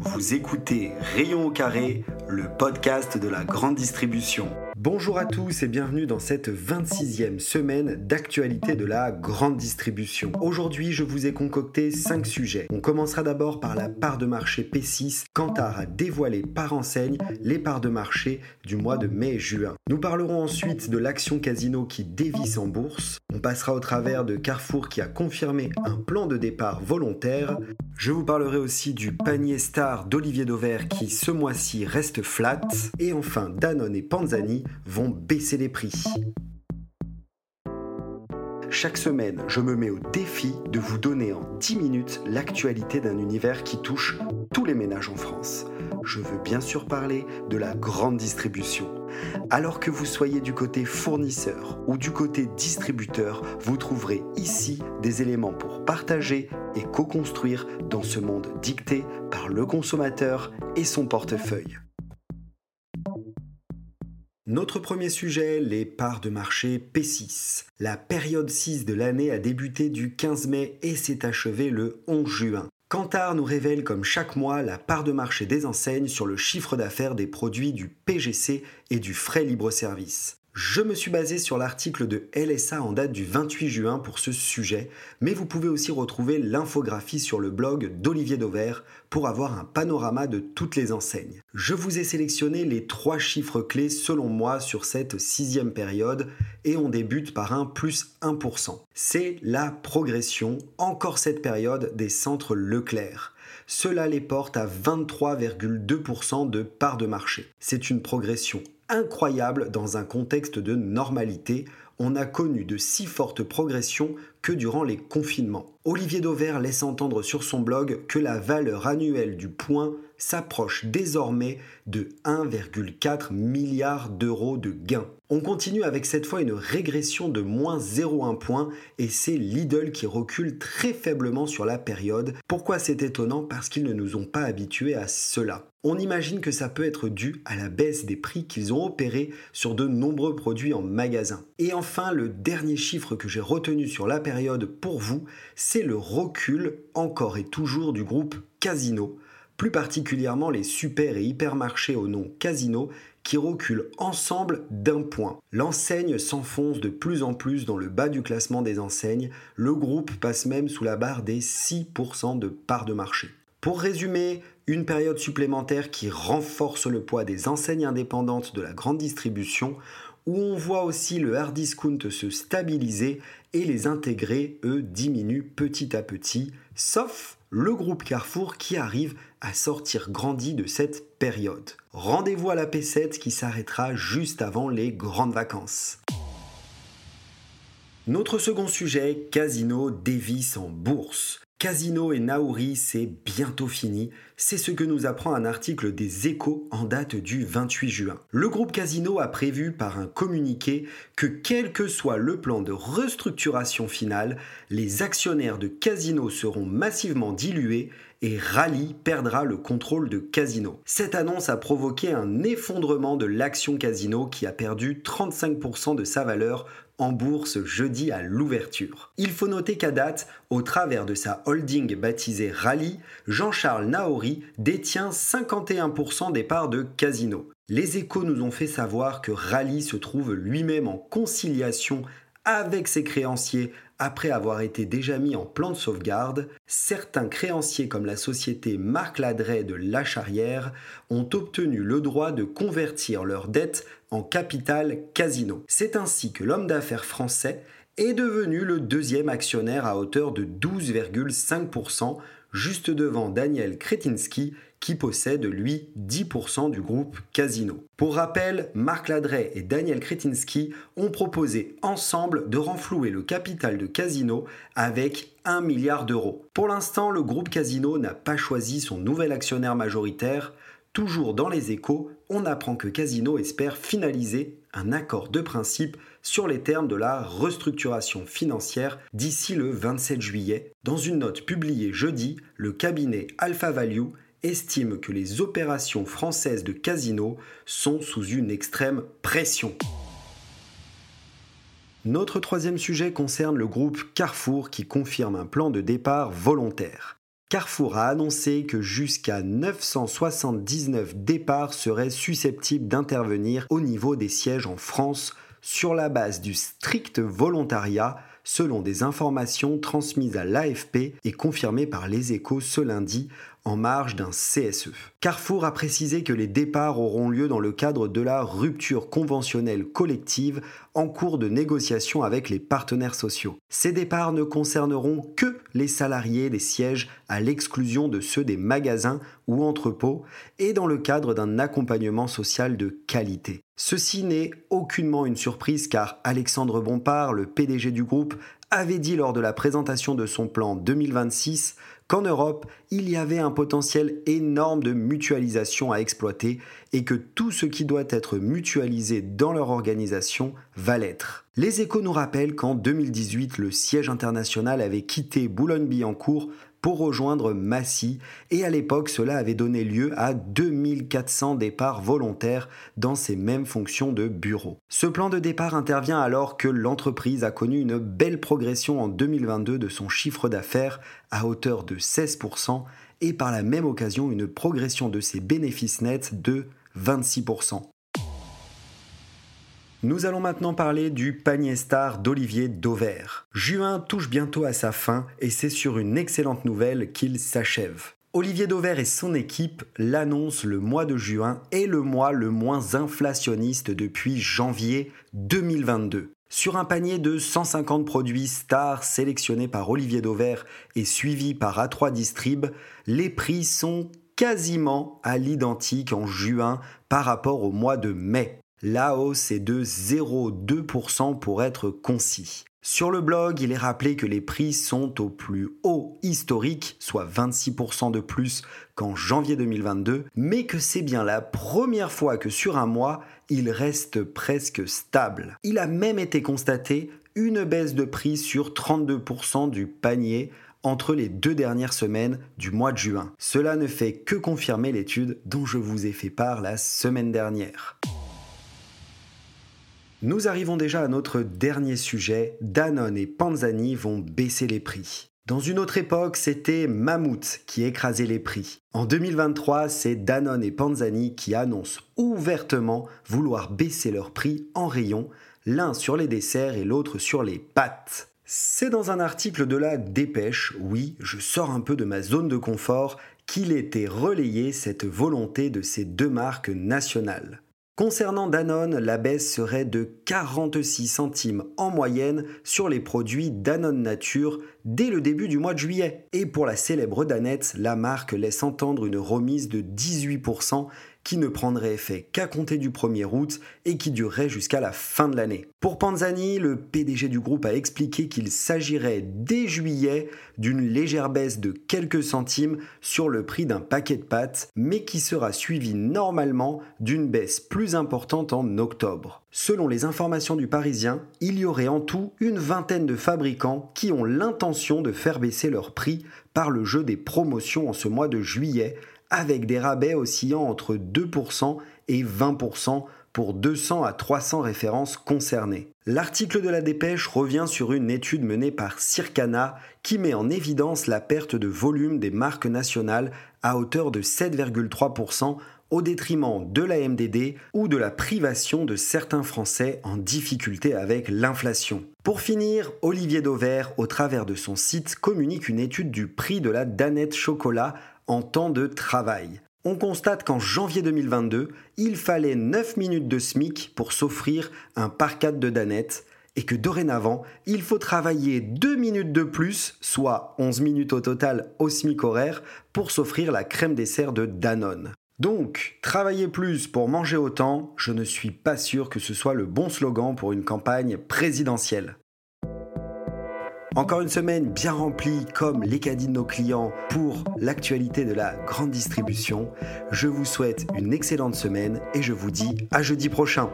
Vous écoutez Rayon au carré, le podcast de la grande distribution. Bonjour à tous et bienvenue dans cette 26e semaine d'actualité de la grande distribution. Aujourd'hui, je vous ai concocté 5 sujets. On commencera d'abord par la part de marché P6. Kantar a dévoilé par enseigne les parts de marché du mois de mai-juin. Nous parlerons ensuite de l'action casino qui dévisse en bourse. On passera au travers de Carrefour qui a confirmé un plan de départ volontaire. Je vous parlerai aussi du panier star d'Olivier Dauvert qui ce mois-ci reste flat. Et enfin, Danone et Panzani vont baisser les prix. Chaque semaine, je me mets au défi de vous donner en 10 minutes l'actualité d'un univers qui touche tous les ménages en France. Je veux bien sûr parler de la grande distribution. Alors que vous soyez du côté fournisseur ou du côté distributeur, vous trouverez ici des éléments pour partager et co-construire dans ce monde dicté par le consommateur et son portefeuille. Notre premier sujet, les parts de marché P6. La période 6 de l'année a débuté du 15 mai et s'est achevée le 11 juin. Kantar nous révèle comme chaque mois la part de marché des enseignes sur le chiffre d'affaires des produits du PGC et du frais libre-service. Je me suis basé sur l'article de LSA en date du 28 juin pour ce sujet, mais vous pouvez aussi retrouver l'infographie sur le blog d'Olivier Dauvert pour avoir un panorama de toutes les enseignes. Je vous ai sélectionné les trois chiffres clés selon moi sur cette sixième période et on débute par un plus 1%. C'est la progression, encore cette période, des centres Leclerc. Cela les porte à 23,2% de part de marché. C'est une progression incroyable dans un contexte de normalité. On a connu de si fortes progressions que durant les confinements. Olivier Dauvert laisse entendre sur son blog que la valeur annuelle du point s'approche désormais de 1,4 milliard d'euros de gains. On continue avec cette fois une régression de moins 0,1 point et c'est Lidl qui recule très faiblement sur la période. Pourquoi c'est étonnant? Parce qu'ils ne nous ont pas habitués à cela. On imagine que ça peut être dû à la baisse des prix qu'ils ont opérés sur de nombreux produits en magasin. Et enfin, le dernier chiffre que j'ai retenu sur la période pour vous, c'est le recul encore et toujours du groupe Casino plus particulièrement les super et hypermarchés au nom Casino qui reculent ensemble d'un point. L'enseigne s'enfonce de plus en plus dans le bas du classement des enseignes, le groupe passe même sous la barre des 6% de part de marché. Pour résumer, une période supplémentaire qui renforce le poids des enseignes indépendantes de la grande distribution, où on voit aussi le hard discount se stabiliser et les intégrés, eux, diminuent petit à petit, sauf le groupe Carrefour qui arrive à sortir grandi de cette période. Rendez-vous à la P7 qui s'arrêtera juste avant les grandes vacances. Notre second sujet, Casino Davis en bourse. Casino et Nauri, c'est bientôt fini. C'est ce que nous apprend un article des Échos en date du 28 juin. Le groupe Casino a prévu par un communiqué que quel que soit le plan de restructuration final, les actionnaires de Casino seront massivement dilués et Rally perdra le contrôle de Casino. Cette annonce a provoqué un effondrement de l'action Casino qui a perdu 35% de sa valeur en bourse jeudi à l'ouverture. Il faut noter qu'à date, au travers de sa holding baptisée Rally, Jean-Charles Naori détient 51% des parts de Casino. Les échos nous ont fait savoir que Rally se trouve lui-même en conciliation avec ses créanciers après avoir été déjà mis en plan de sauvegarde, certains créanciers comme la société Marc Ladret de La Charrière ont obtenu le droit de convertir leurs dettes en capital casino. C'est ainsi que l'homme d'affaires français est devenu le deuxième actionnaire à hauteur de 12,5%, juste devant Daniel Kretinsky qui possède lui 10% du groupe Casino. Pour rappel, Marc Ladret et Daniel Kretinsky ont proposé ensemble de renflouer le capital de Casino avec 1 milliard d'euros. Pour l'instant, le groupe Casino n'a pas choisi son nouvel actionnaire majoritaire. Toujours dans les échos, on apprend que Casino espère finaliser un accord de principe sur les termes de la restructuration financière d'ici le 27 juillet. Dans une note publiée jeudi, le cabinet Alpha Value estime que les opérations françaises de casino sont sous une extrême pression. Notre troisième sujet concerne le groupe Carrefour qui confirme un plan de départ volontaire. Carrefour a annoncé que jusqu'à 979 départs seraient susceptibles d'intervenir au niveau des sièges en France sur la base du strict volontariat selon des informations transmises à l'AFP et confirmées par les échos ce lundi en marge d'un CSE. Carrefour a précisé que les départs auront lieu dans le cadre de la rupture conventionnelle collective en cours de négociation avec les partenaires sociaux. Ces départs ne concerneront que les salariés des sièges à l'exclusion de ceux des magasins ou entrepôts et dans le cadre d'un accompagnement social de qualité. Ceci n'est aucunement une surprise car Alexandre Bompard, le PDG du groupe, avait dit lors de la présentation de son plan 2026 qu'en Europe, il y avait un potentiel énorme de mutualisation à exploiter et que tout ce qui doit être mutualisé dans leur organisation va l'être. Les échos nous rappellent qu'en 2018, le siège international avait quitté Boulogne-Billancourt pour rejoindre Massy et à l'époque cela avait donné lieu à 2400 départs volontaires dans ces mêmes fonctions de bureau. Ce plan de départ intervient alors que l'entreprise a connu une belle progression en 2022 de son chiffre d'affaires à hauteur de 16% et par la même occasion une progression de ses bénéfices nets de 26%. Nous allons maintenant parler du panier star d'Olivier Dauvert. Juin touche bientôt à sa fin et c'est sur une excellente nouvelle qu'il s'achève. Olivier Dauvert et son équipe l'annoncent le mois de juin est le mois le moins inflationniste depuis janvier 2022. Sur un panier de 150 produits stars sélectionnés par Olivier Dauvert et suivis par A3 Distrib, les prix sont quasiment à l'identique en juin par rapport au mois de mai. La hausse est de 0,2% pour être concis. Sur le blog, il est rappelé que les prix sont au plus haut historique, soit 26% de plus qu'en janvier 2022, mais que c'est bien la première fois que sur un mois, il reste presque stable. Il a même été constaté une baisse de prix sur 32% du panier entre les deux dernières semaines du mois de juin. Cela ne fait que confirmer l'étude dont je vous ai fait part la semaine dernière. Nous arrivons déjà à notre dernier sujet. Danone et Panzani vont baisser les prix. Dans une autre époque, c'était Mammouth qui écrasait les prix. En 2023, c'est Danone et Panzani qui annoncent ouvertement vouloir baisser leurs prix en rayon, l'un sur les desserts et l'autre sur les pâtes. C'est dans un article de la Dépêche, oui, je sors un peu de ma zone de confort, qu'il était relayé cette volonté de ces deux marques nationales. Concernant Danone, la baisse serait de 46 centimes en moyenne sur les produits Danone Nature dès le début du mois de juillet. Et pour la célèbre Danette, la marque laisse entendre une remise de 18% qui ne prendrait effet qu'à compter du 1er août et qui durerait jusqu'à la fin de l'année. Pour Panzani, le PDG du groupe a expliqué qu'il s'agirait dès juillet d'une légère baisse de quelques centimes sur le prix d'un paquet de pâtes, mais qui sera suivie normalement d'une baisse plus importante en octobre. Selon les informations du Parisien, il y aurait en tout une vingtaine de fabricants qui ont l'intention de faire baisser leur prix par le jeu des promotions en ce mois de juillet avec des rabais oscillant entre 2% et 20% pour 200 à 300 références concernées. L'article de la dépêche revient sur une étude menée par Circana qui met en évidence la perte de volume des marques nationales à hauteur de 7,3% au détriment de la MDD ou de la privation de certains Français en difficulté avec l'inflation. Pour finir, Olivier Dauvert, au travers de son site, communique une étude du prix de la danette chocolat en temps de travail. On constate qu'en janvier 2022, il fallait 9 minutes de SMIC pour s'offrir un parcade de Danette et que dorénavant, il faut travailler 2 minutes de plus, soit 11 minutes au total au SMIC horaire, pour s'offrir la crème dessert de Danone. Donc, travailler plus pour manger autant, je ne suis pas sûr que ce soit le bon slogan pour une campagne présidentielle. Encore une semaine bien remplie comme les caddies de nos clients pour l'actualité de la grande distribution. Je vous souhaite une excellente semaine et je vous dis à jeudi prochain.